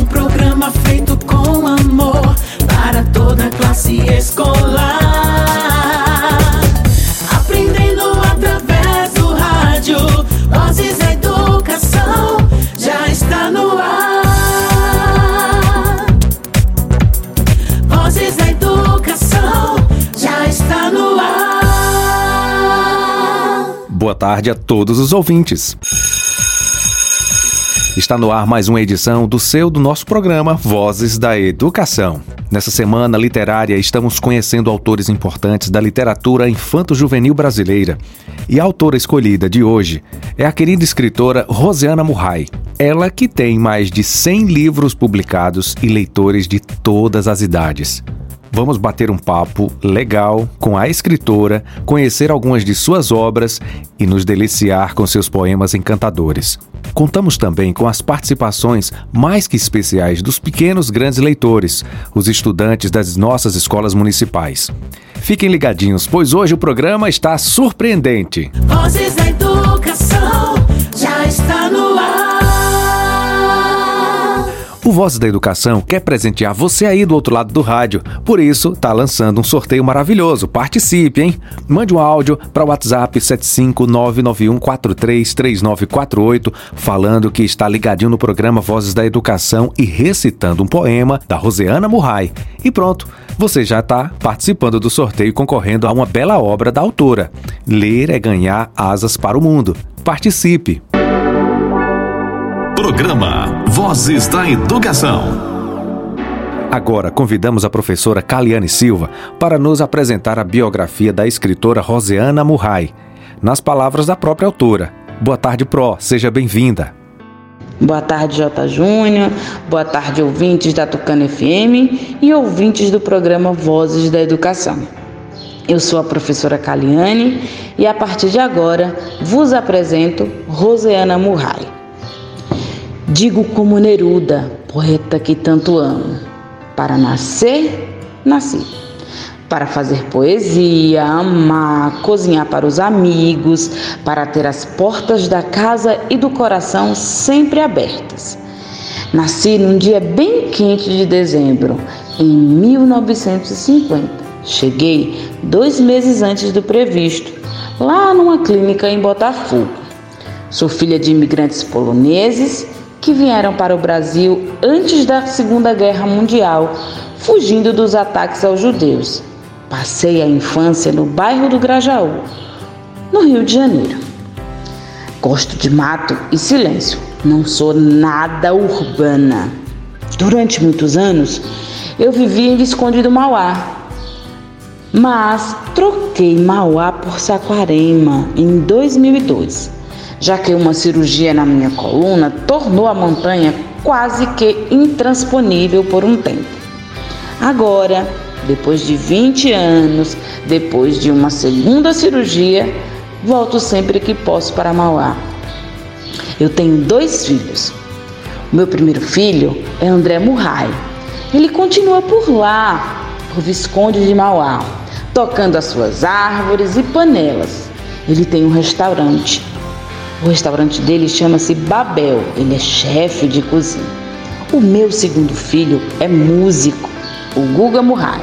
Um programa feito com amor para toda a classe escolar. Aprendendo através do rádio, Vozes da Educação já está no ar. Vozes da Educação já está no ar. Boa tarde a todos os ouvintes. Está no ar mais uma edição do seu do nosso programa Vozes da Educação. Nessa semana literária, estamos conhecendo autores importantes da literatura infanto-juvenil brasileira. E a autora escolhida de hoje é a querida escritora Rosiana Murray. Ela que tem mais de 100 livros publicados e leitores de todas as idades. Vamos bater um papo legal com a escritora, conhecer algumas de suas obras e nos deliciar com seus poemas encantadores. Contamos também com as participações mais que especiais dos pequenos grandes leitores, os estudantes das nossas escolas municipais. Fiquem ligadinhos, pois hoje o programa está surpreendente. Vozes da Educação já está O Vozes da Educação quer presentear você aí do outro lado do rádio. Por isso, tá lançando um sorteio maravilhoso. Participe, hein? Mande um áudio para o WhatsApp 75991433948 falando que está ligadinho no programa Vozes da Educação e recitando um poema da Roseana Murray. E pronto, você já está participando do sorteio concorrendo a uma bela obra da autora. Ler é ganhar asas para o mundo. Participe! Programa Vozes da Educação. Agora convidamos a professora Caliane Silva para nos apresentar a biografia da escritora Roseana Murray, nas palavras da própria autora. Boa tarde, Pro, seja bem-vinda. Boa tarde, J. Júnior. Boa tarde, ouvintes da Tucano FM e ouvintes do programa Vozes da Educação. Eu sou a professora Caliane e a partir de agora vos apresento Roseana Murray. Digo como Neruda, poeta que tanto amo. Para nascer, nasci. Para fazer poesia, amar, cozinhar para os amigos, para ter as portas da casa e do coração sempre abertas. Nasci num dia bem quente de dezembro, em 1950. Cheguei dois meses antes do previsto, lá numa clínica em Botafogo. Sou filha de imigrantes poloneses que vieram para o Brasil antes da Segunda Guerra Mundial, fugindo dos ataques aos judeus. Passei a infância no bairro do Grajaú, no Rio de Janeiro. Gosto de mato e silêncio, não sou nada urbana. Durante muitos anos, eu vivi em Visconde do Mauá, mas troquei Mauá por Saquarema em 2002 já que uma cirurgia na minha coluna tornou a montanha quase que intransponível por um tempo. Agora, depois de 20 anos, depois de uma segunda cirurgia, volto sempre que posso para Mauá. Eu tenho dois filhos. O meu primeiro filho é André Murray. Ele continua por lá, por Visconde de Mauá, tocando as suas árvores e panelas. Ele tem um restaurante o restaurante dele chama-se Babel, ele é chefe de cozinha. O meu segundo filho é músico, o Guga Murray.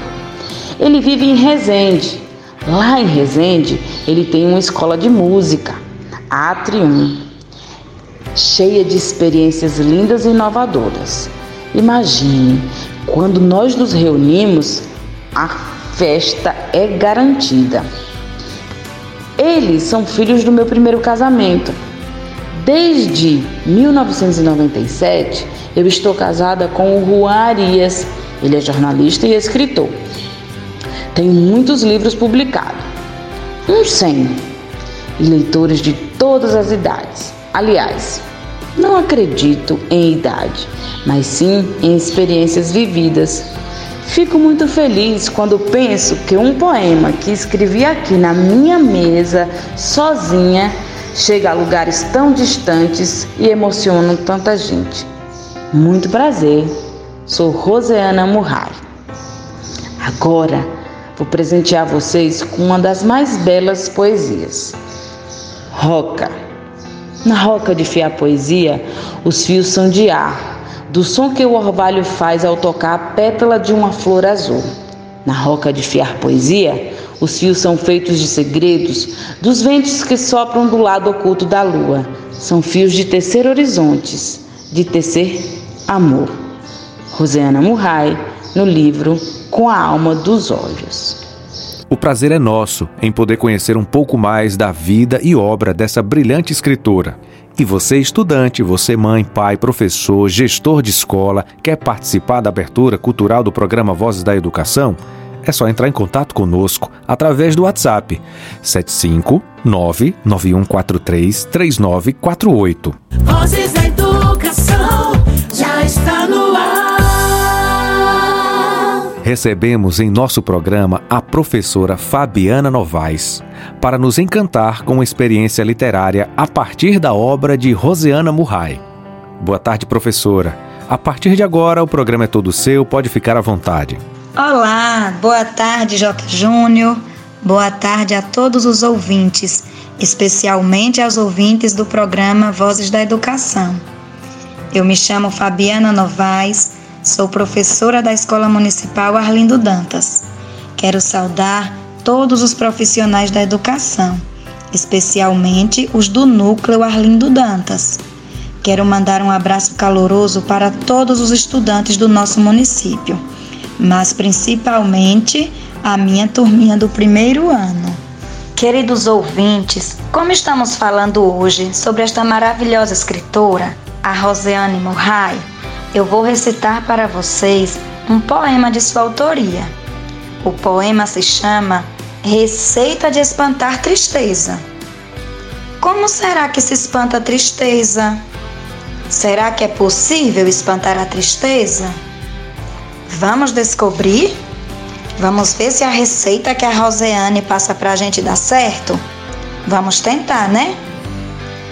Ele vive em Resende. Lá em Resende, ele tem uma escola de música, Atrium, cheia de experiências lindas e inovadoras. Imagine, quando nós nos reunimos, a festa é garantida. Eles são filhos do meu primeiro casamento. Desde 1997, eu estou casada com o Juan Arias. Ele é jornalista e escritor. Tem muitos livros publicados, uns 100, e leitores de todas as idades. Aliás, não acredito em idade, mas sim em experiências vividas Fico muito feliz quando penso que um poema que escrevi aqui na minha mesa, sozinha, chega a lugares tão distantes e emociona tanta gente. Muito prazer, sou Roseana Murray. Agora vou presentear vocês com uma das mais belas poesias. Roca. Na roca de fiar poesia, os fios são de ar, do som que o orvalho faz ao tocar a pétala de uma flor azul. Na roca de fiar poesia, os fios são feitos de segredos dos ventos que sopram do lado oculto da lua. São fios de tecer horizontes, de tecer amor. Rosiana Murray, no livro Com a Alma dos Olhos. O prazer é nosso em poder conhecer um pouco mais da vida e obra dessa brilhante escritora. E você, estudante, você, mãe, pai, professor, gestor de escola, quer participar da abertura cultural do programa Vozes da Educação? É só entrar em contato conosco através do WhatsApp 759 9143 3948. Vozes da Educação já está no ar. recebemos em nosso programa a professora Fabiana Novaes para nos encantar com uma experiência literária a partir da obra de Rosiana Murray. Boa tarde, professora. A partir de agora, o programa é todo seu, pode ficar à vontade. Olá, boa tarde, J. Júnior. Boa tarde a todos os ouvintes, especialmente aos ouvintes do programa Vozes da Educação. Eu me chamo Fabiana Novaes Sou professora da Escola Municipal Arlindo Dantas. Quero saudar todos os profissionais da educação, especialmente os do Núcleo Arlindo Dantas. Quero mandar um abraço caloroso para todos os estudantes do nosso município, mas principalmente a minha turminha do primeiro ano. Queridos ouvintes, como estamos falando hoje sobre esta maravilhosa escritora, a Roseane Murray, eu vou recitar para vocês um poema de sua autoria. O poema se chama Receita de Espantar Tristeza. Como será que se espanta a tristeza? Será que é possível espantar a tristeza? Vamos descobrir? Vamos ver se a receita que a Roseane passa para a gente dá certo? Vamos tentar, né?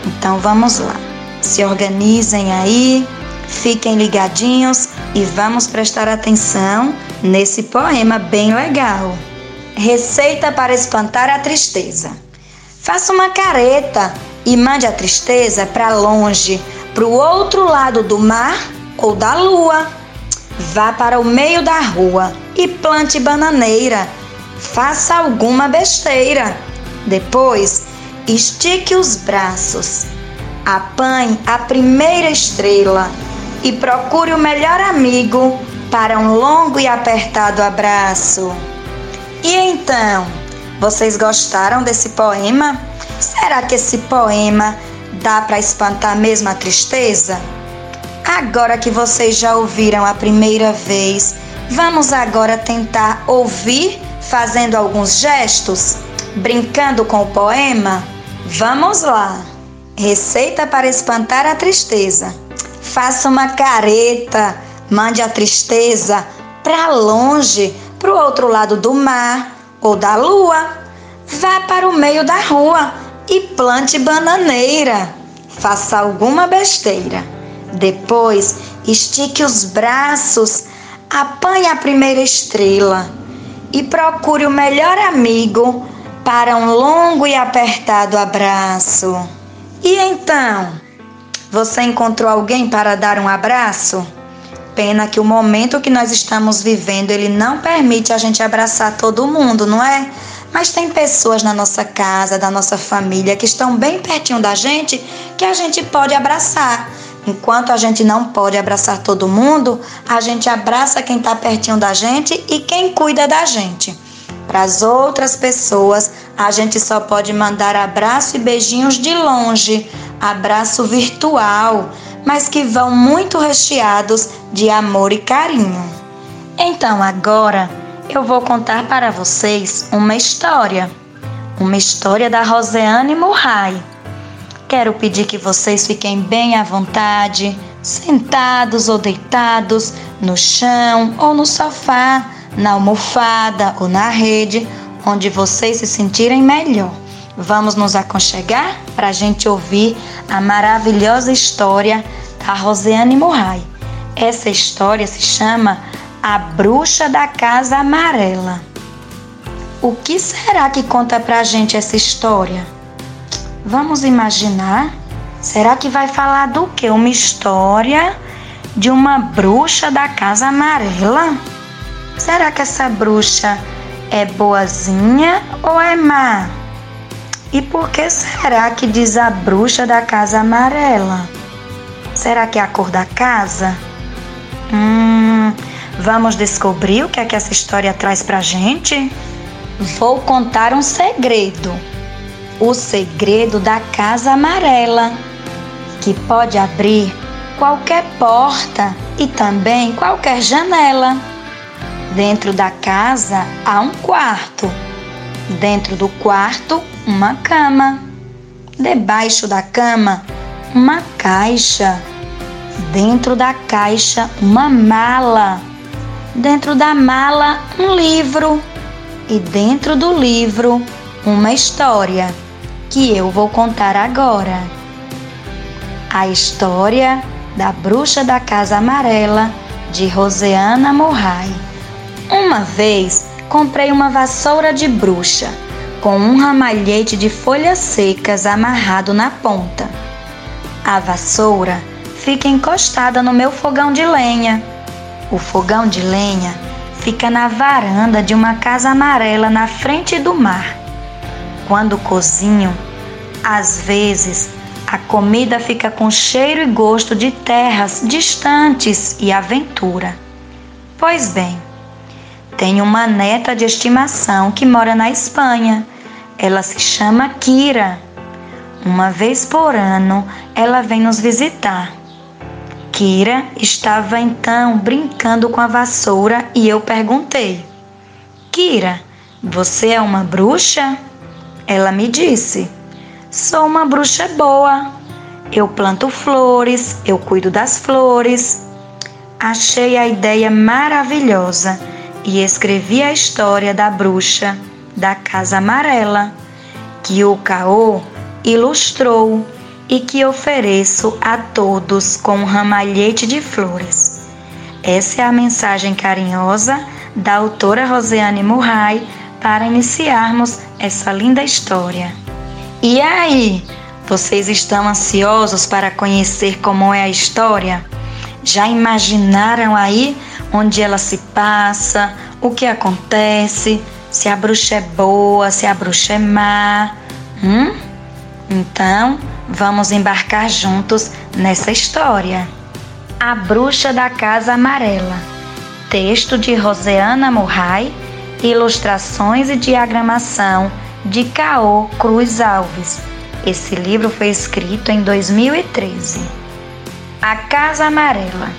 Então vamos lá. Se organizem aí, Fiquem ligadinhos e vamos prestar atenção nesse poema bem legal. Receita para espantar a tristeza. Faça uma careta e mande a tristeza para longe, para o outro lado do mar ou da lua. Vá para o meio da rua e plante bananeira. Faça alguma besteira. Depois, estique os braços. Apanhe a primeira estrela e procure o melhor amigo para um longo e apertado abraço. E então, vocês gostaram desse poema? Será que esse poema dá para espantar mesmo a tristeza? Agora que vocês já ouviram a primeira vez, vamos agora tentar ouvir fazendo alguns gestos, brincando com o poema? Vamos lá! Receita para espantar a tristeza. Faça uma careta, mande a tristeza para longe, para o outro lado do mar ou da lua. Vá para o meio da rua e plante bananeira. Faça alguma besteira. Depois, estique os braços, apanhe a primeira estrela e procure o melhor amigo para um longo e apertado abraço. E então? Você encontrou alguém para dar um abraço? Pena que o momento que nós estamos vivendo, ele não permite a gente abraçar todo mundo, não é? Mas tem pessoas na nossa casa, da nossa família, que estão bem pertinho da gente, que a gente pode abraçar. Enquanto a gente não pode abraçar todo mundo, a gente abraça quem está pertinho da gente e quem cuida da gente. Para as outras pessoas, a gente só pode mandar abraço e beijinhos de longe, abraço virtual, mas que vão muito recheados de amor e carinho. Então agora eu vou contar para vocês uma história, uma história da Roseane Murray. Quero pedir que vocês fiquem bem à vontade, sentados ou deitados, no chão ou no sofá, na almofada ou na rede, onde vocês se sentirem melhor. Vamos nos aconchegar para a gente ouvir a maravilhosa história da Rosiane Murray. Essa história se chama A Bruxa da Casa Amarela. O que será que conta para a gente essa história? Vamos imaginar? Será que vai falar do que? Uma história de uma bruxa da Casa Amarela? Será que essa bruxa é boazinha ou é má? E por que será que diz a bruxa da Casa Amarela? Será que é a cor da casa? Hum, vamos descobrir o que é que essa história traz pra gente? Vou contar um segredo. O segredo da Casa Amarela, que pode abrir qualquer porta e também qualquer janela. Dentro da casa há um quarto. Dentro do quarto, uma cama. Debaixo da cama, uma caixa. Dentro da caixa, uma mala. Dentro da mala, um livro. E dentro do livro, uma história que eu vou contar agora. A história da Bruxa da Casa Amarela de Roseana Morrai. Uma vez comprei uma vassoura de bruxa com um ramalhete de folhas secas amarrado na ponta. A vassoura fica encostada no meu fogão de lenha. O fogão de lenha fica na varanda de uma casa amarela na frente do mar. Quando cozinho, às vezes a comida fica com cheiro e gosto de terras distantes e aventura. Pois bem, tenho uma neta de estimação que mora na Espanha ela se chama Kira. Uma vez por ano, ela vem nos visitar. Kira estava então brincando com a vassoura e eu perguntei: Kira, você é uma bruxa? Ela me disse: Sou uma bruxa boa. Eu planto flores, eu cuido das flores. Achei a ideia maravilhosa e escrevi a história da bruxa da Casa Amarela, que o Caô ilustrou e que ofereço a todos com um ramalhete de flores. Essa é a mensagem carinhosa da autora Rosiane Murray para iniciarmos essa linda história. E aí, vocês estão ansiosos para conhecer como é a história? Já imaginaram aí onde ela se passa, o que acontece? se a bruxa é boa, se a bruxa é má. Hum? Então, vamos embarcar juntos nessa história. A Bruxa da Casa Amarela. Texto de Roseana Murray, ilustrações e diagramação de Caô Cruz Alves. Esse livro foi escrito em 2013. A Casa Amarela.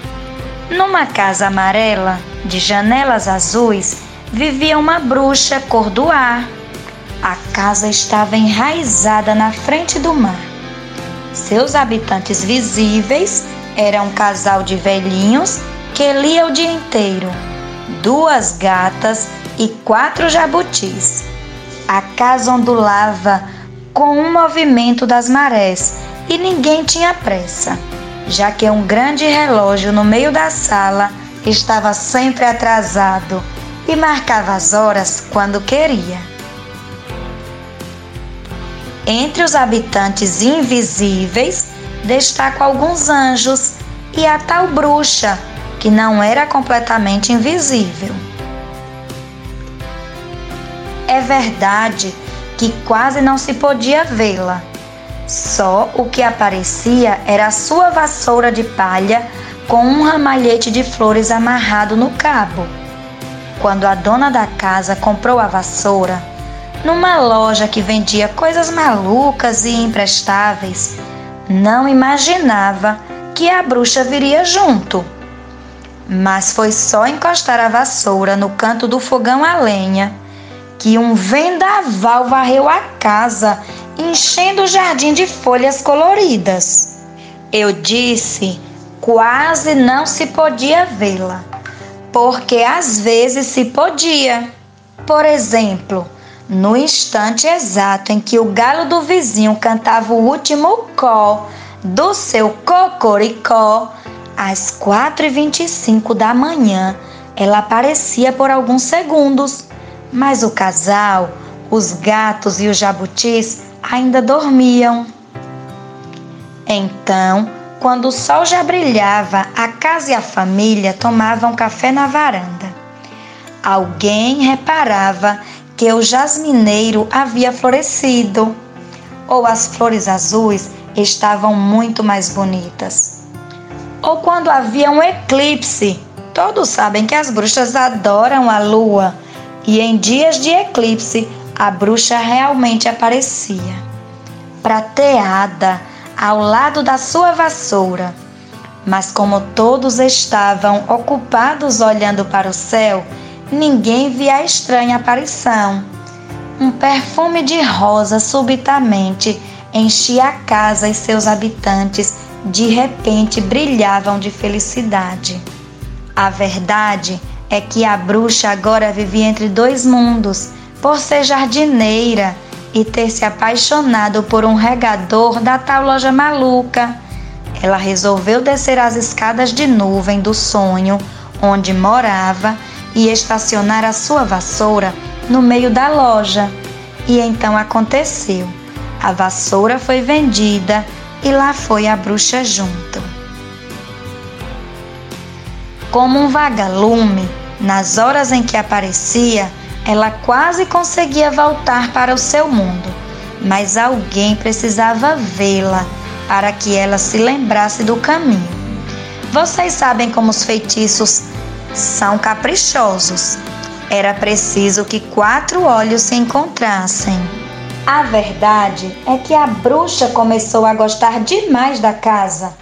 Numa casa amarela, de janelas azuis, vivia uma bruxa cor do ar. A casa estava enraizada na frente do mar. Seus habitantes visíveis eram um casal de velhinhos que lia o dia inteiro, duas gatas e quatro jabutis. A casa ondulava com um movimento das marés e ninguém tinha pressa, já que um grande relógio no meio da sala estava sempre atrasado e marcava as horas quando queria. Entre os habitantes invisíveis, destaco alguns anjos e a tal bruxa, que não era completamente invisível. É verdade que quase não se podia vê-la. Só o que aparecia era a sua vassoura de palha com um ramalhete de flores amarrado no cabo quando a dona da casa comprou a vassoura, numa loja que vendia coisas malucas e imprestáveis, não imaginava que a bruxa viria junto. Mas foi só encostar a vassoura no canto do fogão a lenha que um vendaval varreu a casa, enchendo o jardim de folhas coloridas. Eu disse, quase não se podia vê-la porque às vezes se podia. Por exemplo, no instante exato em que o galo do vizinho cantava o último có do seu cocoricó, às 4h25 da manhã, ela aparecia por alguns segundos, mas o casal, os gatos e os jabutis ainda dormiam. Então, quando o sol já brilhava, a casa e a família tomavam café na varanda. Alguém reparava que o jasmineiro havia florescido, ou as flores azuis estavam muito mais bonitas. Ou quando havia um eclipse, todos sabem que as bruxas adoram a lua, e em dias de eclipse a bruxa realmente aparecia. Prateada, ao lado da sua vassoura. Mas como todos estavam ocupados olhando para o céu, ninguém via a estranha aparição. Um perfume de rosa subitamente enchia a casa e seus habitantes de repente brilhavam de felicidade. A verdade é que a bruxa agora vivia entre dois mundos, por ser jardineira e ter se apaixonado por um regador da tal loja maluca. Ela resolveu descer as escadas de nuvem do sonho onde morava e estacionar a sua vassoura no meio da loja. E então aconteceu. A vassoura foi vendida e lá foi a bruxa junto. Como um vagalume, nas horas em que aparecia, ela quase conseguia voltar para o seu mundo, mas alguém precisava vê-la para que ela se lembrasse do caminho. Vocês sabem como os feitiços são caprichosos. Era preciso que quatro olhos se encontrassem. A verdade é que a bruxa começou a gostar demais da casa.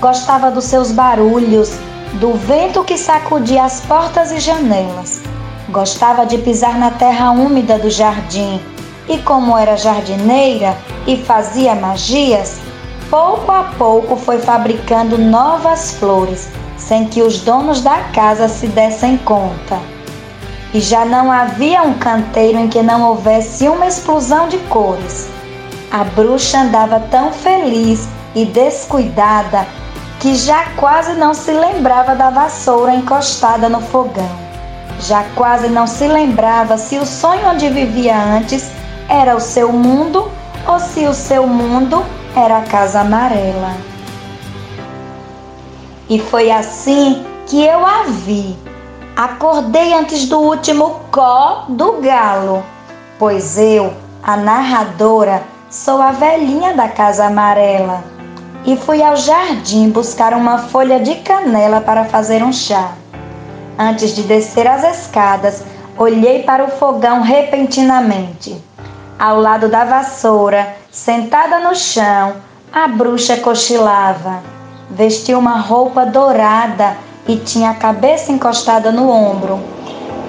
Gostava dos seus barulhos, do vento que sacudia as portas e janelas. Gostava de pisar na terra úmida do jardim e, como era jardineira e fazia magias, pouco a pouco foi fabricando novas flores sem que os donos da casa se dessem conta. E já não havia um canteiro em que não houvesse uma explosão de cores. A bruxa andava tão feliz e descuidada que já quase não se lembrava da vassoura encostada no fogão. Já quase não se lembrava se o sonho onde vivia antes era o seu mundo ou se o seu mundo era a casa amarela. E foi assim que eu a vi. Acordei antes do último có do galo, pois eu, a narradora, sou a velhinha da casa amarela. E fui ao jardim buscar uma folha de canela para fazer um chá. Antes de descer as escadas, olhei para o fogão repentinamente. Ao lado da vassoura, sentada no chão, a bruxa cochilava. Vestia uma roupa dourada e tinha a cabeça encostada no ombro.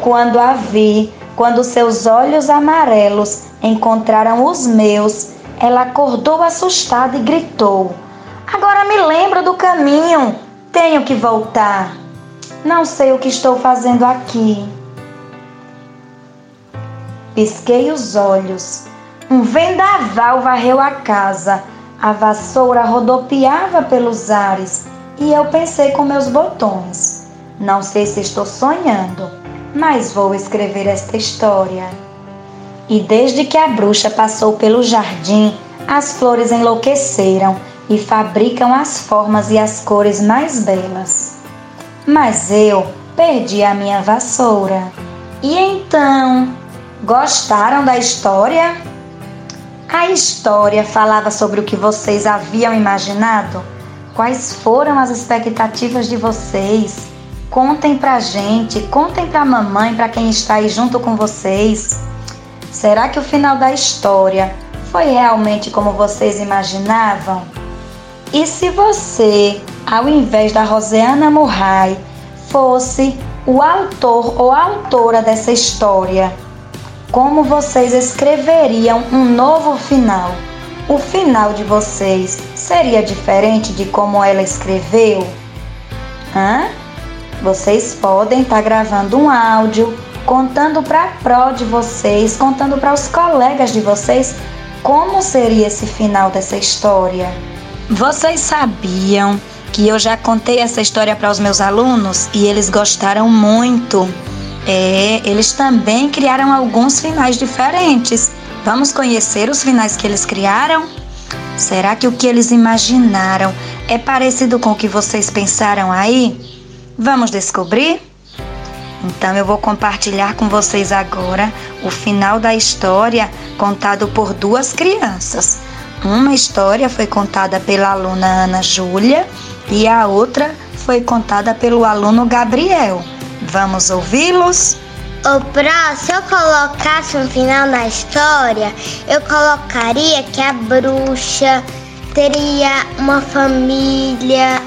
Quando a vi, quando seus olhos amarelos encontraram os meus, ela acordou assustada e gritou: Agora me lembro do caminho, tenho que voltar. Não sei o que estou fazendo aqui. Pisquei os olhos. Um vendaval varreu a casa. A vassoura rodopiava pelos ares e eu pensei com meus botões. Não sei se estou sonhando, mas vou escrever esta história. E desde que a bruxa passou pelo jardim, as flores enlouqueceram e fabricam as formas e as cores mais belas mas eu perdi a minha vassoura. E então, gostaram da história? A história falava sobre o que vocês haviam imaginado? Quais foram as expectativas de vocês? Contem pra gente, contem pra mamãe, pra quem está aí junto com vocês. Será que o final da história foi realmente como vocês imaginavam? E se você ao invés da Roseana Murray, fosse o autor ou autora dessa história, como vocês escreveriam um novo final? O final de vocês seria diferente de como ela escreveu? Hã? Vocês podem estar tá gravando um áudio contando para a pró de vocês, contando para os colegas de vocês como seria esse final dessa história. Vocês sabiam que eu já contei essa história para os meus alunos e eles gostaram muito. É, eles também criaram alguns finais diferentes. Vamos conhecer os finais que eles criaram? Será que o que eles imaginaram é parecido com o que vocês pensaram aí? Vamos descobrir? Então eu vou compartilhar com vocês agora o final da história contado por duas crianças. Uma história foi contada pela aluna Ana Júlia e a outra foi contada pelo aluno Gabriel. Vamos ouvi-los? O Pró, se eu colocasse um final na história, eu colocaria que a bruxa teria uma família,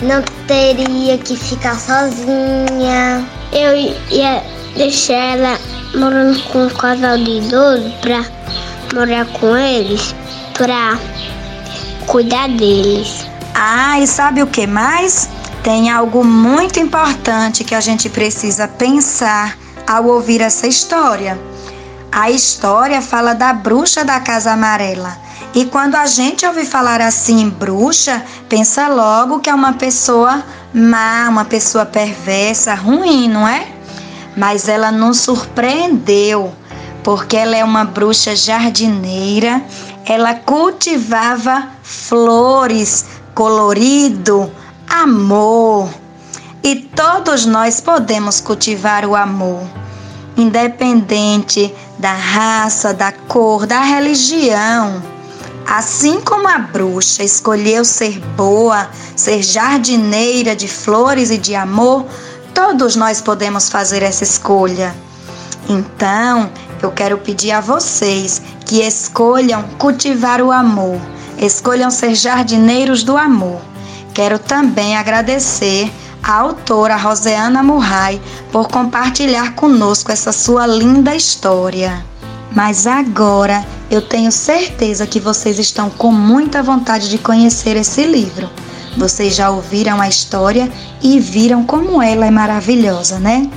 não teria que ficar sozinha. Eu ia deixar ela morando com um casal de idosos pra morar com eles, pra cuidar deles. Ah, e sabe o que mais? Tem algo muito importante que a gente precisa pensar ao ouvir essa história. A história fala da bruxa da Casa Amarela. E quando a gente ouve falar assim, bruxa, pensa logo que é uma pessoa má, uma pessoa perversa, ruim, não é? Mas ela nos surpreendeu, porque ela é uma bruxa jardineira, ela cultivava flores, colorido, amor. E todos nós podemos cultivar o amor, independente da raça, da cor, da religião. Assim como a bruxa escolheu ser boa, ser jardineira de flores e de amor, todos nós podemos fazer essa escolha. Então, eu quero pedir a vocês que escolham cultivar o amor, escolham ser jardineiros do amor. Quero também agradecer a autora Roseana Murray por compartilhar conosco essa sua linda história. Mas agora eu tenho certeza que vocês estão com muita vontade de conhecer esse livro. Vocês já ouviram a história e viram como ela é maravilhosa, né?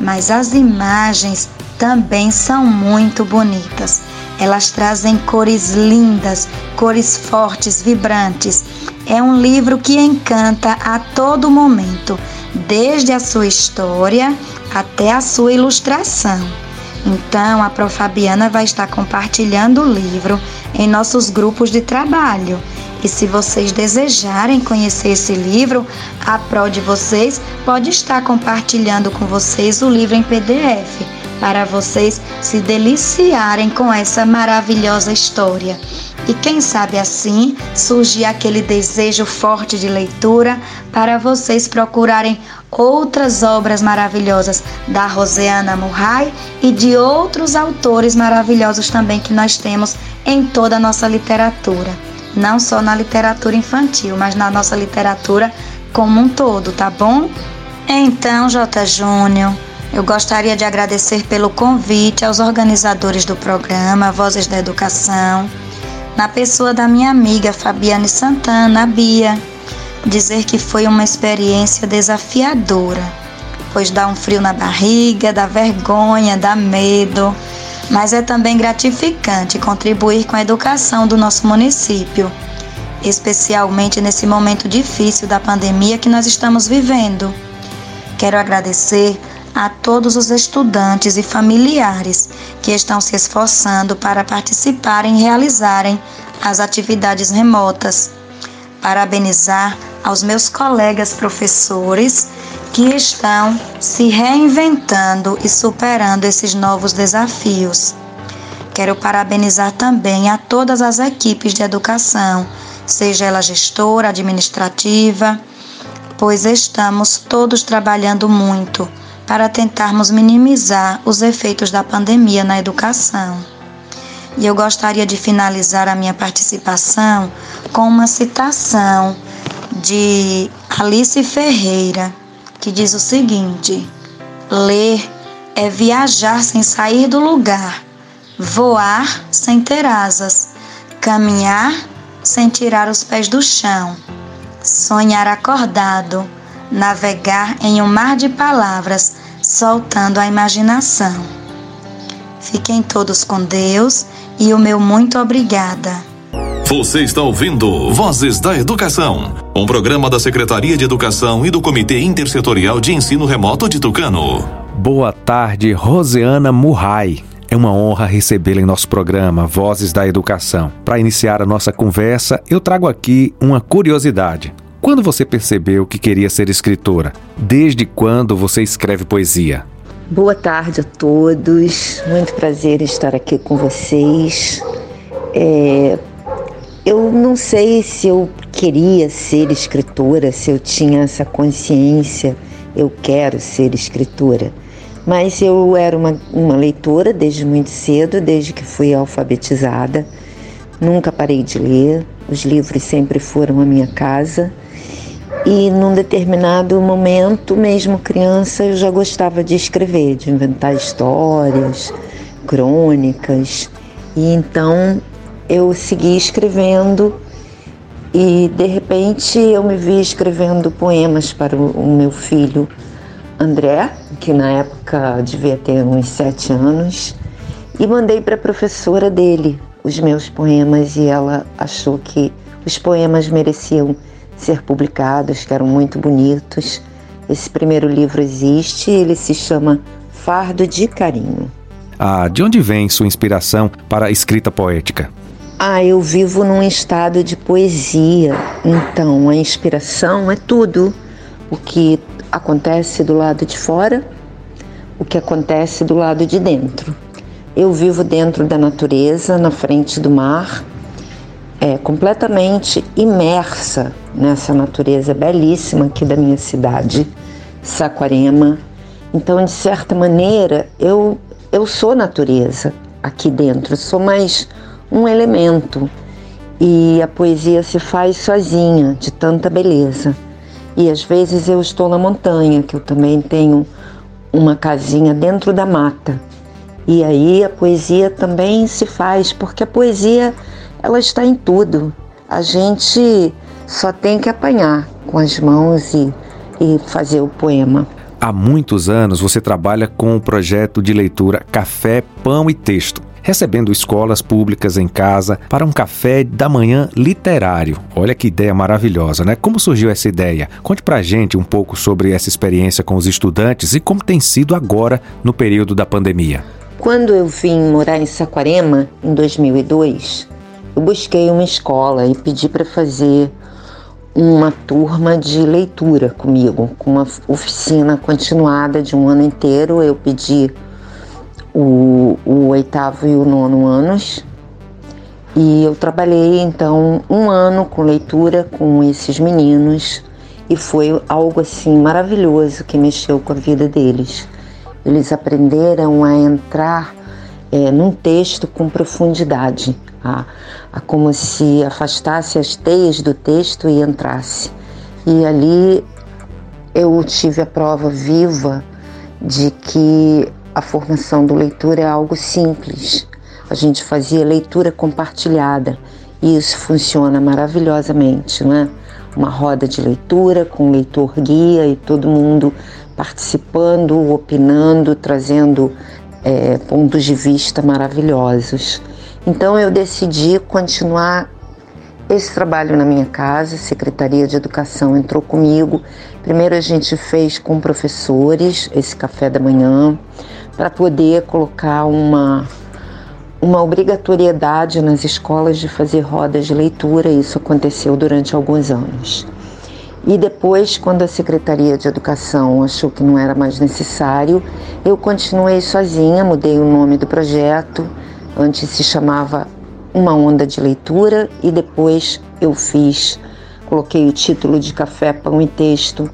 Mas as imagens também são muito bonitas. Elas trazem cores lindas, cores fortes, vibrantes. É um livro que encanta a todo momento, desde a sua história até a sua ilustração. Então, a Prof. Fabiana vai estar compartilhando o livro em nossos grupos de trabalho. E se vocês desejarem conhecer esse livro, a Pro de vocês pode estar compartilhando com vocês o livro em PDF para vocês se deliciarem com essa maravilhosa história. E quem sabe assim surgir aquele desejo forte de leitura para vocês procurarem outras obras maravilhosas da Roseana Murray e de outros autores maravilhosos também que nós temos em toda a nossa literatura. Não só na literatura infantil, mas na nossa literatura como um todo, tá bom? Então, J. Júnior, eu gostaria de agradecer pelo convite aos organizadores do programa Vozes da Educação, na pessoa da minha amiga Fabiane Santana, a Bia, dizer que foi uma experiência desafiadora, pois dá um frio na barriga, dá vergonha, dá medo, mas é também gratificante contribuir com a educação do nosso município, especialmente nesse momento difícil da pandemia que nós estamos vivendo. Quero agradecer a todos os estudantes e familiares que estão se esforçando para participarem e realizarem as atividades remotas. Parabenizar aos meus colegas professores que estão se reinventando e superando esses novos desafios. Quero parabenizar também a todas as equipes de educação, seja ela gestora, administrativa, pois estamos todos trabalhando muito para tentarmos minimizar os efeitos da pandemia na educação. E eu gostaria de finalizar a minha participação com uma citação de Alice Ferreira, que diz o seguinte: Ler é viajar sem sair do lugar, voar sem ter asas, caminhar sem tirar os pés do chão, sonhar acordado navegar em um mar de palavras, soltando a imaginação. Fiquem todos com Deus e o meu muito obrigada. Você está ouvindo Vozes da Educação, um programa da Secretaria de Educação e do Comitê Intersetorial de Ensino Remoto de Tucano. Boa tarde, Roseana Murray. É uma honra recebê-la em nosso programa Vozes da Educação. Para iniciar a nossa conversa, eu trago aqui uma curiosidade. Quando você percebeu que queria ser escritora? Desde quando você escreve poesia? Boa tarde a todos, muito prazer estar aqui com vocês. É, eu não sei se eu queria ser escritora, se eu tinha essa consciência, eu quero ser escritora. Mas eu era uma, uma leitora desde muito cedo, desde que fui alfabetizada. Nunca parei de ler, os livros sempre foram a minha casa. E num determinado momento, mesmo criança, eu já gostava de escrever, de inventar histórias, crônicas. E então eu segui escrevendo e de repente eu me vi escrevendo poemas para o, meu filho André, que na época devia ter uns sete anos, e mandei para a professora dele os meus poemas e ela achou que os poemas mereciam ser publicados, que eram muito bonitos. Esse primeiro livro existe, ele se chama Fardo de Carinho. Ah, de onde vem sua inspiração para a escrita poética? Ah, eu vivo num estado de poesia, então a inspiração é tudo. O que acontece do lado de fora, o que acontece do lado de dentro. Eu vivo dentro da natureza, na frente do mar, é, completamente imersa nessa natureza belíssima aqui da minha cidade, Saquarema. Então, de certa maneira, eu, eu sou natureza aqui dentro, sou mais um elemento. E a poesia se faz sozinha, de tanta beleza. E às vezes eu estou na montanha, que eu também tenho uma casinha dentro da mata. E aí a poesia também se faz, porque a poesia ela está em tudo. A gente só tem que apanhar com as mãos e, e fazer o poema. Há muitos anos você trabalha com o projeto de leitura Café, Pão e Texto recebendo escolas públicas em casa para um café da manhã literário. Olha que ideia maravilhosa, né? Como surgiu essa ideia? Conte pra gente um pouco sobre essa experiência com os estudantes e como tem sido agora no período da pandemia. Quando eu vim morar em Saquarema, em 2002, eu busquei uma escola e pedi para fazer uma turma de leitura comigo, com uma oficina continuada de um ano inteiro. Eu pedi o, o oitavo e o nono anos e eu trabalhei então um ano com leitura com esses meninos e foi algo assim maravilhoso que mexeu com a vida deles. Eles aprenderam a entrar é, num texto com profundidade a, a como se afastasse as teias do texto e entrasse. E ali eu tive a prova viva de que a formação do leitor é algo simples. A gente fazia leitura compartilhada e isso funciona maravilhosamente, não é? Uma roda de leitura com leitor guia e todo mundo participando, opinando, trazendo é, pontos de vista maravilhosos. Então eu decidi continuar esse trabalho na minha casa, a Secretaria de Educação entrou comigo. Primeiro a gente fez com professores esse café da manhã para poder colocar uma uma obrigatoriedade nas escolas de fazer rodas de leitura. Isso aconteceu durante alguns anos. E depois, quando a Secretaria de Educação achou que não era mais necessário, eu continuei sozinha, mudei o nome do projeto Antes se chamava Uma Onda de Leitura e depois eu fiz, coloquei o título de Café, Pão e Texto.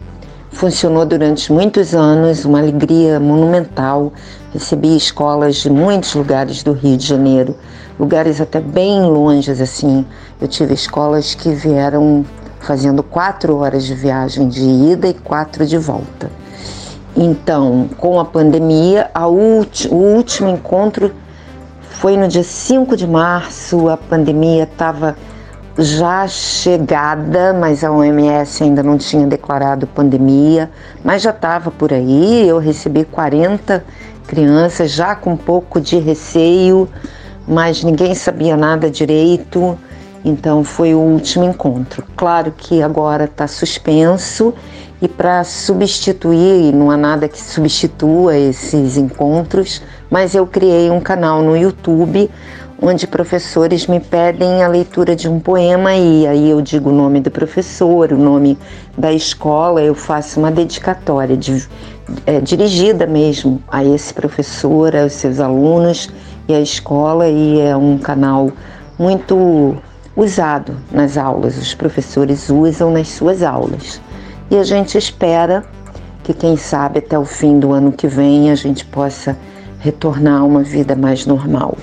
Funcionou durante muitos anos, uma alegria monumental. Recebi escolas de muitos lugares do Rio de Janeiro, lugares até bem longes assim. Eu tive escolas que vieram fazendo quatro horas de viagem de ida e quatro de volta. Então, com a pandemia, o último encontro foi no dia 5 de março, a pandemia estava já chegada, mas a OMS ainda não tinha declarado pandemia, mas já estava por aí. Eu recebi 40 crianças já com um pouco de receio, mas ninguém sabia nada direito. Então foi o último encontro. Claro que agora está suspenso E para substituir, não há nada que substitua esses encontros, mas eu criei um canal no YouTube onde professores me pedem a leitura de um poema e aí eu digo o nome do professor, o nome da escola, eu faço uma dedicatória de, é, dirigida mesmo a esse professor, aos seus alunos e à escola e é um canal muito usado nas aulas, os professores usam nas suas aulas. E a gente espera que, quem sabe, até o fim do ano que vem a gente possa retornar a uma vida mais normal.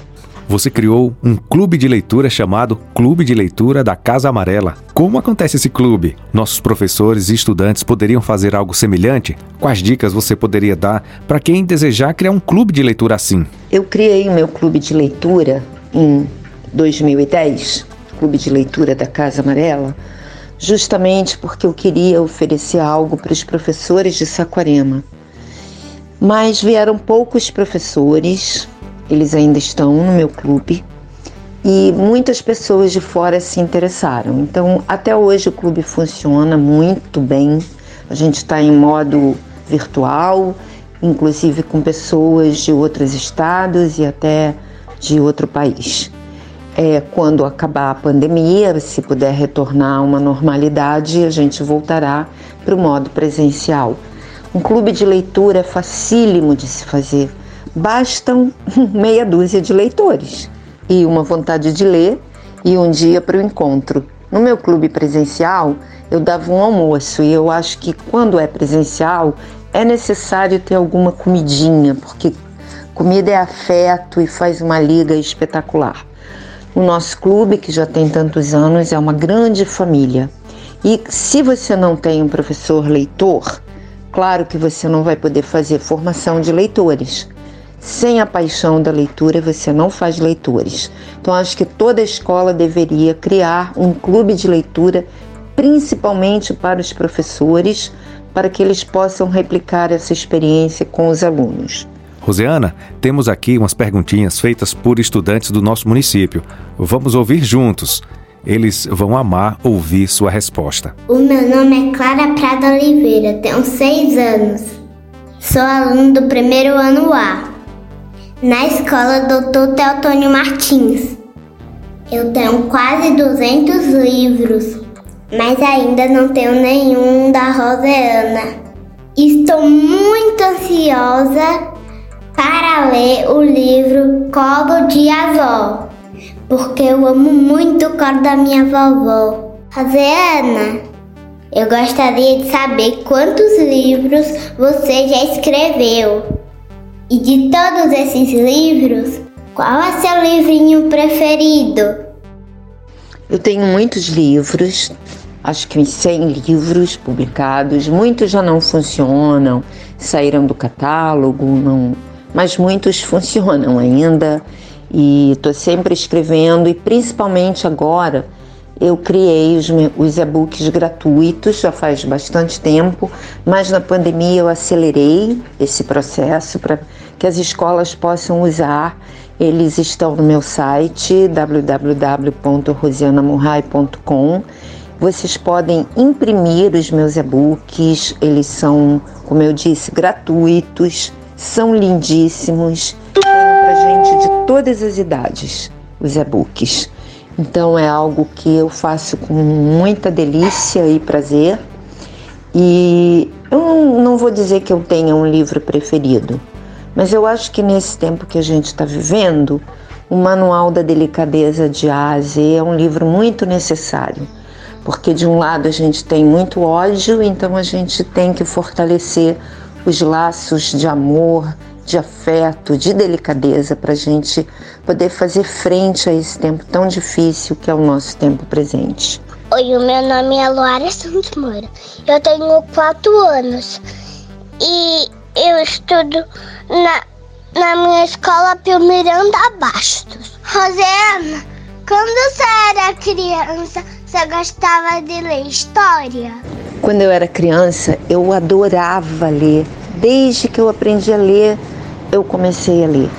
Você criou um clube de leitura chamado Clube de Leitura da Casa Amarela. Como acontece esse clube? Nossos professores e estudantes poderiam fazer algo semelhante? Quais dicas você poderia dar para quem desejar criar um clube de leitura assim? Eu criei o meu clube de leitura em 2010, Clube de Leitura da Casa Amarela, justamente porque eu queria oferecer algo para os professores de Saquarema. Mas vieram poucos professores, eles ainda estão no meu clube, e muitas pessoas de fora se interessaram. Então, até hoje o clube funciona muito bem. A gente está em modo virtual, inclusive com pessoas de outros estados e até de outro país é, quando acabar a pandemia, se puder retornar a uma normalidade, a gente voltará para o modo presencial. Um clube de leitura é facílimo de se fazer. Bastam meia dúzia de leitores e uma vontade de ler e um dia para o encontro. No meu clube presencial, eu dava um almoço e eu acho que quando é presencial é necessário ter alguma comidinha, porque comida é afeto e faz uma liga espetacular. O nosso clube, que já tem tantos anos, é uma grande família. E se você não tem um professor leitor, claro que você não vai poder fazer formação de leitores. Sem a paixão da leitura, você não faz leitores. Então, acho que toda escola deveria criar um clube de leitura, principalmente para os professores, para que eles possam replicar essa experiência com os alunos. Rosiana, temos aqui umas perguntinhas feitas por estudantes do nosso município. Vamos ouvir juntos. Eles vão amar ouvir sua resposta. O meu nome é Clara Prada Oliveira, tenho seis anos. Sou aluno do primeiro ano A, na escola Dr. Teotônio Martins. Eu tenho quase 200 livros, mas ainda não tenho nenhum da Rosiana. Estou muito ansiosa para ler o livro Colo de Avó, porque eu amo muito o colo da minha vovó. Rosiana, eu gostaria de saber quantos livros você já escreveu. E de todos esses livros, qual é seu livrinho preferido? Eu tenho muitos livros, acho que uns 100 livros publicados, muitos já não funcionam, saíram do catálogo, não mas muitos funcionam ainda. E estou sempre escrevendo. E principalmente agora eu criei os, os e-books gratuitos já faz bastante tempo, mas na pandemia eu acelerei esse processo para que as escolas possam usar. Eles estão no meu site www.rosianamurray.com. Vocês podem imprimir os meus e-books, eles são, como eu disse, gratuitos são lindíssimos. Tem pra gente de todas as idades os e-books. Então é algo que eu faço com muita delícia e prazer. E eu não, não vou dizer que eu tenha um livro preferido, mas eu acho que nesse tempo que a gente está vivendo, o Manual da Delicadeza de A a Z é um livro muito necessário, porque de um lado a gente tem muito ódio, então a gente tem que fortalecer os laços de amor, de afeto, de delicadeza para a gente poder fazer frente a esse tempo tão difícil que é o nosso tempo presente. Oi, o meu nome é Luara Santos Moura. Eu tenho quatro anos e eu estudo na, na minha escola Pio Miranda Bastos. Rosana, quando você era criança, você gostava de ler história? Quando eu era criança, eu adorava ler. Desde que eu aprendi a ler, eu comecei a ler.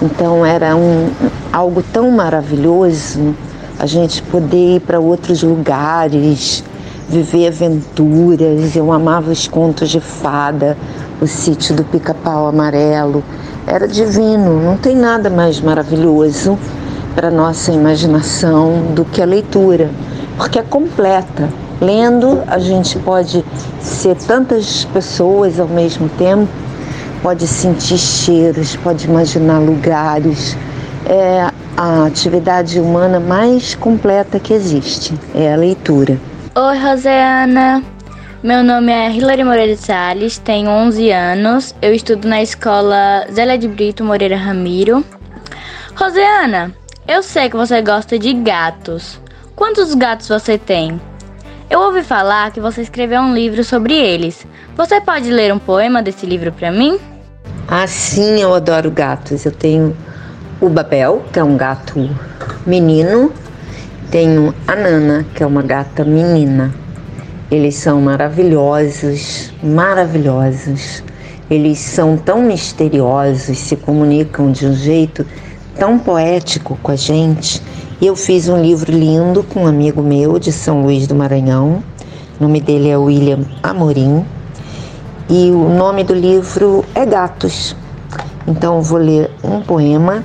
Então era um, algo tão maravilhoso a gente poder ir para outros lugares, viver aventuras. Eu amava os contos de fada, o sítio do pica-pau amarelo. Era divino, não tem nada mais maravilhoso para nossa imaginação do que a leitura, porque é completa. Lendo, a gente pode ser tantas pessoas ao mesmo tempo, pode sentir cheiros, pode imaginar lugares. É a atividade humana mais completa que existe, é a leitura. Oi, Roseana. Meu nome é Hilary Moreira Salles, tenho 11 anos, eu estudo na escola Zélia de Brito Moreira Ramiro. Roseana, eu sei que você gosta de gatos. Quantos gatos você tem? Eu ouvi falar que você escreveu um livro sobre eles. Você pode ler um poema desse livro para mim? Ah, sim, eu adoro gatos. Eu tenho o Babel, que é um gato menino, tenho a Nana, que é uma gata menina. Eles são maravilhosos, maravilhosos. Eles são tão misteriosos, se comunicam de um jeito tão poético com a gente eu fiz um livro lindo com um amigo meu de São Luís do Maranhão. O nome dele é William Amorim. E o nome do livro é Gatos. Então eu vou ler um poema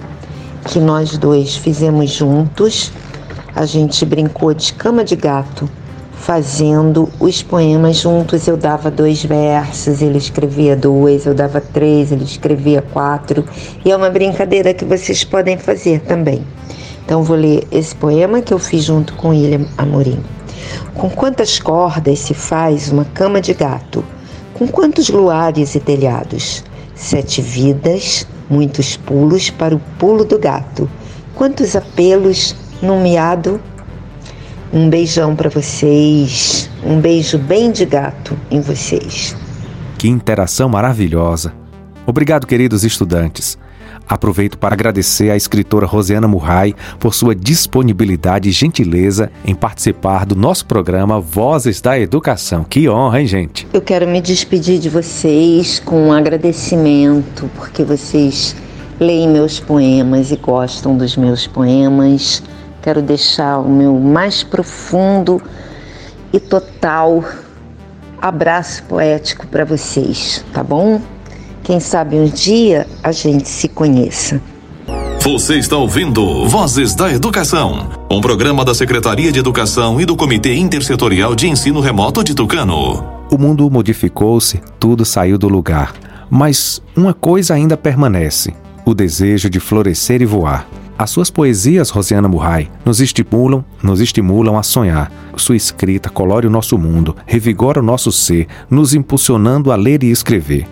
que nós dois fizemos juntos. A gente brincou de cama de gato, fazendo os poemas juntos. Eu dava dois versos, ele escrevia dois, eu dava três, ele escrevia quatro. E é uma brincadeira que vocês podem fazer também. Então vou ler esse poema que eu fiz junto com William Amorim. Com quantas cordas se faz uma cama de gato? Com quantos luares e telhados? Sete vidas, muitos pulos para o pulo do gato. Quantos apelos num miado? Um beijão para vocês, um beijo bem de gato em vocês. Que interação maravilhosa. Obrigado, queridos estudantes. Aproveito para agradecer à escritora Rosiana Murray por sua disponibilidade e gentileza em participar do nosso programa Vozes da Educação. Que honra, hein, gente? Eu quero me despedir de vocês com um agradecimento, porque vocês leem meus poemas e gostam dos meus poemas. Quero deixar o meu mais profundo e total abraço poético para vocês, tá bom? Quem sabe um dia a gente se conheça. Você está ouvindo Vozes da Educação, um programa da Secretaria de Educação e do Comitê Intersetorial de Ensino Remoto de Tucano. O mundo modificou-se, tudo saiu do lugar. Mas uma coisa ainda permanece: o desejo de florescer e voar. As suas poesias, Rosiana Murray, nos estimulam, nos estimulam a sonhar. Sua escrita colore o nosso mundo, revigora o nosso ser, nos impulsionando a ler e escrever.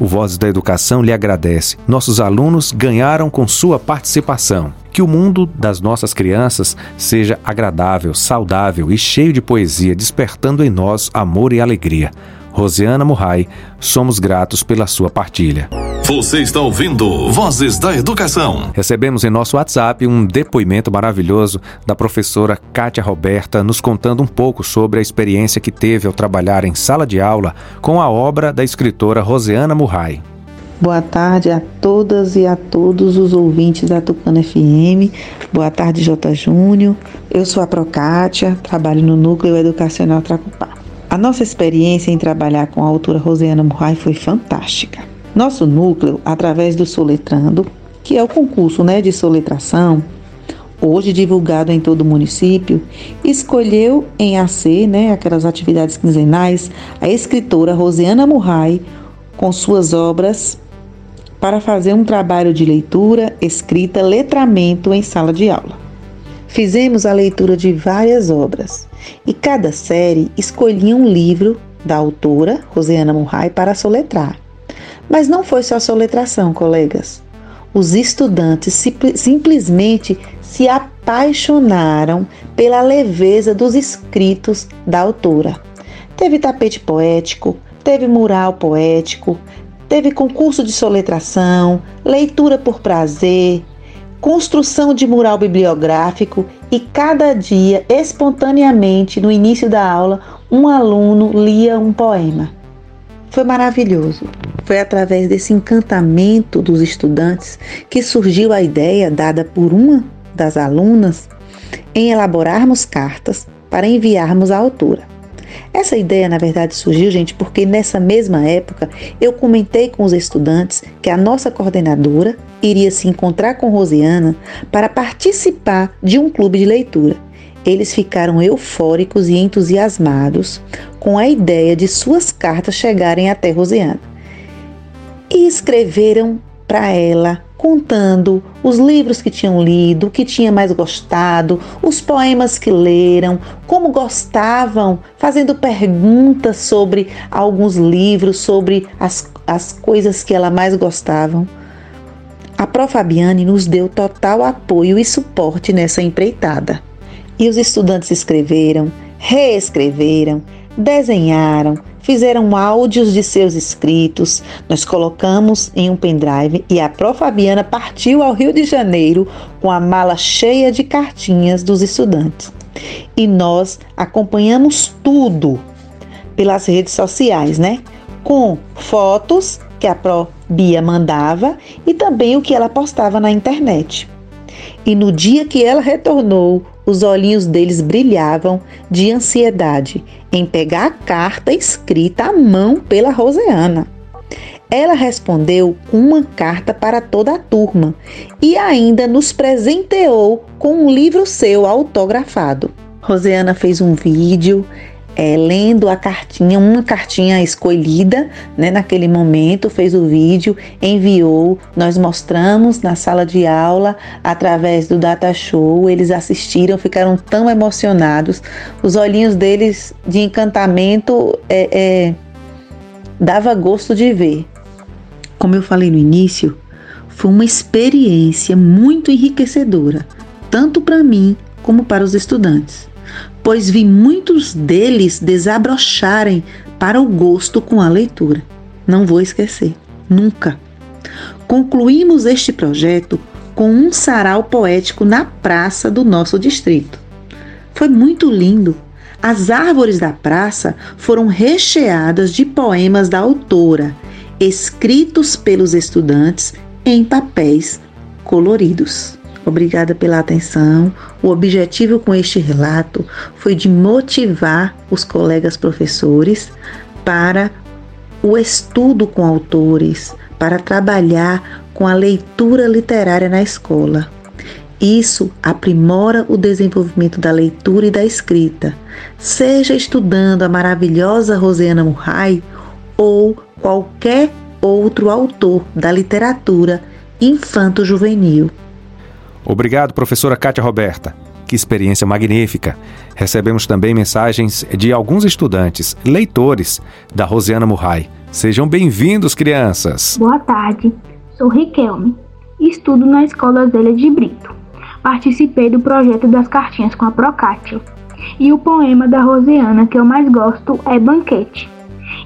O Vozes da Educação lhe agradece. Nossos alunos ganharam com sua participação. Que o mundo das nossas crianças seja agradável, saudável e cheio de poesia, despertando em nós amor e alegria. Rosiana Murray, somos gratos pela sua partilha. Você está ouvindo Vozes da Educação. Recebemos em nosso WhatsApp um depoimento maravilhoso da professora Kátia Roberta, nos contando um pouco sobre a experiência que teve ao trabalhar em sala de aula com a obra da escritora Rosiana Murray. Boa tarde a todas e a todos os ouvintes da Tucana FM. Boa tarde, J. Júnior. Eu sou a Procátia, trabalho no Núcleo Educacional Tracupá. A nossa experiência em trabalhar com a autora Rosiana Murray foi fantástica. Nosso núcleo, através do Soletrando, que é o concurso né, de soletração, hoje divulgado em todo o município, escolheu em AC, né, aquelas atividades quinzenais, a escritora Rosiana Murray com suas obras para fazer um trabalho de leitura, escrita, letramento em sala de aula. Fizemos a leitura de várias obras e cada série escolhia um livro da autora Rosiana Murray para soletrar. Mas não foi só soletração, colegas. Os estudantes simplesmente se apaixonaram pela leveza dos escritos da autora. Teve tapete poético, teve mural poético, teve concurso de soletração, leitura por prazer, construção de mural bibliográfico e cada dia, espontaneamente, no início da aula, um aluno lia um poema. Foi maravilhoso. Foi através desse encantamento dos estudantes que surgiu a ideia dada por uma das alunas em elaborarmos cartas para enviarmos à autora. Essa ideia, na verdade, surgiu, gente, porque nessa mesma época eu comentei com os estudantes que a nossa coordenadora iria se encontrar com Rosiana para participar de um clube de leitura. Eles ficaram eufóricos e entusiasmados com a ideia de suas cartas chegarem até Rosiana. E escreveram para ela contando os livros que tinham lido, o que tinha mais gostado, os poemas que leram, como gostavam, fazendo perguntas sobre alguns livros, sobre as, as coisas que ela mais gostavam. A Prof. Fabiane nos deu total apoio e suporte nessa empreitada. E os estudantes escreveram, reescreveram, desenharam, fizeram áudios de seus escritos, nós colocamos em um pendrive e a Prof. Fabiana partiu ao Rio de Janeiro com a mala cheia de cartinhas dos estudantes. E nós acompanhamos tudo pelas redes sociais, né? Com fotos que a Pro Bia mandava e também o que ela postava na internet. E no dia que ela retornou, os olhinhos deles brilhavam de ansiedade em pegar a carta escrita à mão pela Roseana. Ela respondeu uma carta para toda a turma e ainda nos presenteou com um livro seu autografado. Roseana fez um vídeo é, lendo a cartinha, uma cartinha escolhida né, naquele momento, fez o vídeo, enviou, nós mostramos na sala de aula através do Data Show, eles assistiram, ficaram tão emocionados, os olhinhos deles de encantamento é, é, dava gosto de ver. Como eu falei no início, foi uma experiência muito enriquecedora, tanto para mim como para os estudantes pois vi muitos deles desabrocharem para o gosto com a leitura. Não vou esquecer, nunca. Concluímos este projeto com um sarau poético na praça do nosso distrito. Foi muito lindo. As árvores da praça foram recheadas de poemas da autora, escritos pelos estudantes em papéis coloridos. Obrigada pela atenção. O objetivo com este relato foi de motivar os colegas professores para o estudo com autores, para trabalhar com a leitura literária na escola. Isso aprimora o desenvolvimento da leitura e da escrita, seja estudando a maravilhosa Rosiana Murray ou qualquer outro autor da literatura infanto-juvenil. Obrigado, professora Kátia Roberta. Que experiência magnífica! Recebemos também mensagens de alguns estudantes, leitores da Rosiana Murray. Sejam bem-vindos, crianças! Boa tarde, sou Riquelme estudo na Escola Zélia de Brito. Participei do projeto das cartinhas com a Procátia. E o poema da Rosiana que eu mais gosto é Banquete.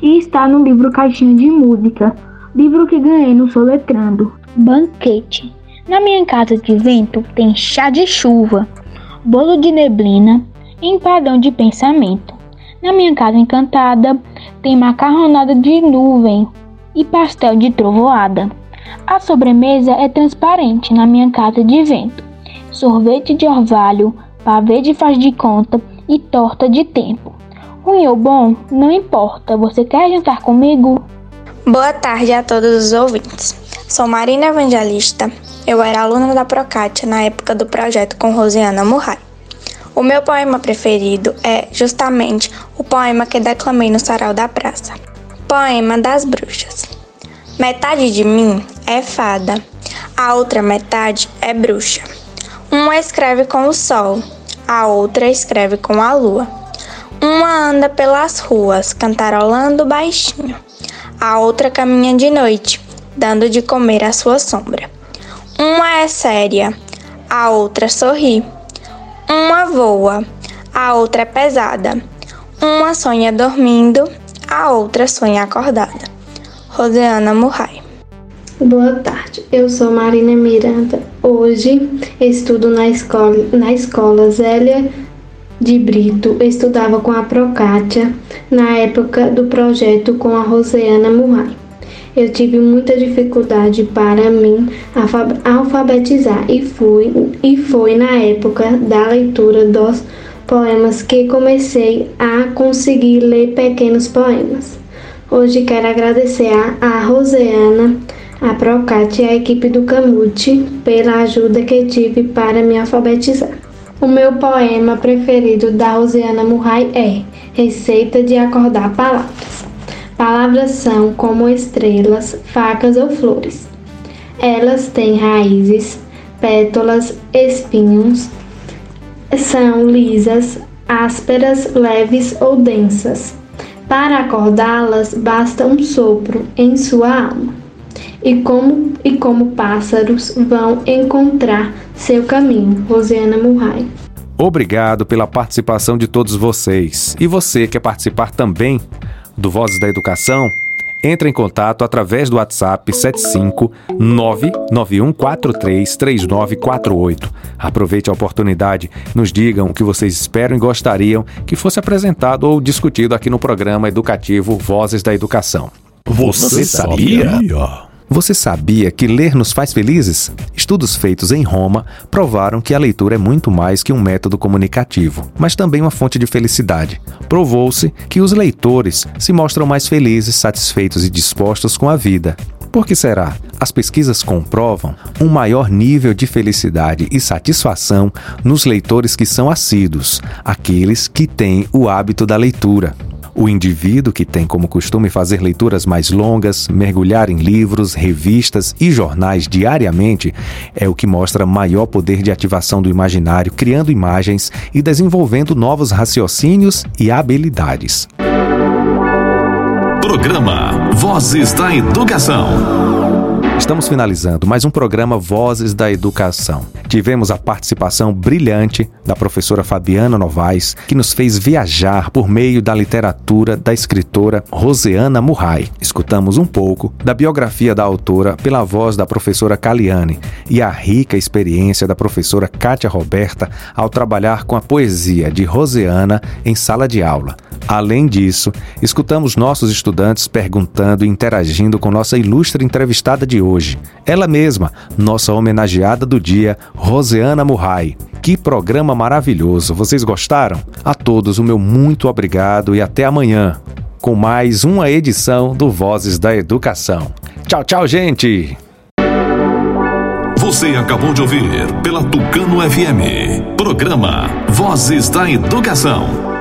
E está no livro Caixinha de Música, livro que ganhei no Soletrando. Banquete. Na minha casa de vento tem chá de chuva, bolo de neblina empadão de pensamento. Na minha casa encantada tem macarronada de nuvem e pastel de trovoada. A sobremesa é transparente na minha casa de vento. Sorvete de orvalho, pavê de faz de conta e torta de tempo. Ruim ou bom, não importa. Você quer jantar comigo? Boa tarde a todos os ouvintes. Sou Marina Evangelista eu era aluna da Procátia na época do projeto com Rosiana Murray. O meu poema preferido é justamente o poema que declamei no Sarau da Praça. Poema das Bruxas. Metade de mim é fada, a outra metade é bruxa. Uma escreve com o sol, a outra escreve com a lua. Uma anda pelas ruas, cantarolando baixinho. A outra caminha de noite, dando de comer à sua sombra. Uma é séria, a outra sorri. Uma voa, a outra é pesada. Uma sonha dormindo, a outra sonha acordada. Rosiana Murray. Boa tarde, eu sou Marina Miranda. Hoje estudo na escola, na escola Zélia de Brito. Estudava com a Procátia na época do projeto com a Rosiana Murray eu tive muita dificuldade para mim alfabetizar e fui e foi na época da leitura dos poemas que comecei a conseguir ler pequenos poemas. Hoje quero agradecer a, a Roseana, a Procate e a equipe do Camute pela ajuda que tive para me alfabetizar. O meu poema preferido da Rosiana Murray é Receita de Acordar Palavras. Palavras são como estrelas, facas ou flores. Elas têm raízes, pétalas, espinhos, são lisas, ásperas, leves ou densas. Para acordá-las, basta um sopro em sua alma. E como, e como pássaros vão encontrar seu caminho. Rosiana Murray. Obrigado pela participação de todos vocês. E você quer participar também do Vozes da Educação? Entre em contato através do WhatsApp 75991433948. Aproveite a oportunidade, nos digam o que vocês esperam e gostariam que fosse apresentado ou discutido aqui no programa educativo Vozes da Educação. Você sabia? Você sabia que ler nos faz felizes? Estudos feitos em Roma provaram que a leitura é muito mais que um método comunicativo, mas também uma fonte de felicidade. Provou-se que os leitores se mostram mais felizes, satisfeitos e dispostos com a vida. Por que será? As pesquisas comprovam um maior nível de felicidade e satisfação nos leitores que são assíduos, aqueles que têm o hábito da leitura. O indivíduo que tem como costume fazer leituras mais longas, mergulhar em livros, revistas e jornais diariamente, é o que mostra maior poder de ativação do imaginário, criando imagens e desenvolvendo novos raciocínios e habilidades. Programa Vozes da Educação. Estamos finalizando mais um programa Vozes da Educação. Tivemos a participação brilhante da professora Fabiana Novaes, que nos fez viajar por meio da literatura da escritora Roseana Murray. Escutamos um pouco da biografia da autora pela voz da professora Caliane e a rica experiência da professora Kátia Roberta ao trabalhar com a poesia de Roseana em sala de aula. Além disso, escutamos nossos estudantes perguntando e interagindo com nossa ilustre entrevistada de hoje. Ela mesma, nossa homenageada do dia, Roseana Murray. Que programa maravilhoso! Vocês gostaram? A todos o meu muito obrigado e até amanhã com mais uma edição do Vozes da Educação. Tchau, tchau, gente! Você acabou de ouvir pela Tucano FM. Programa Vozes da Educação.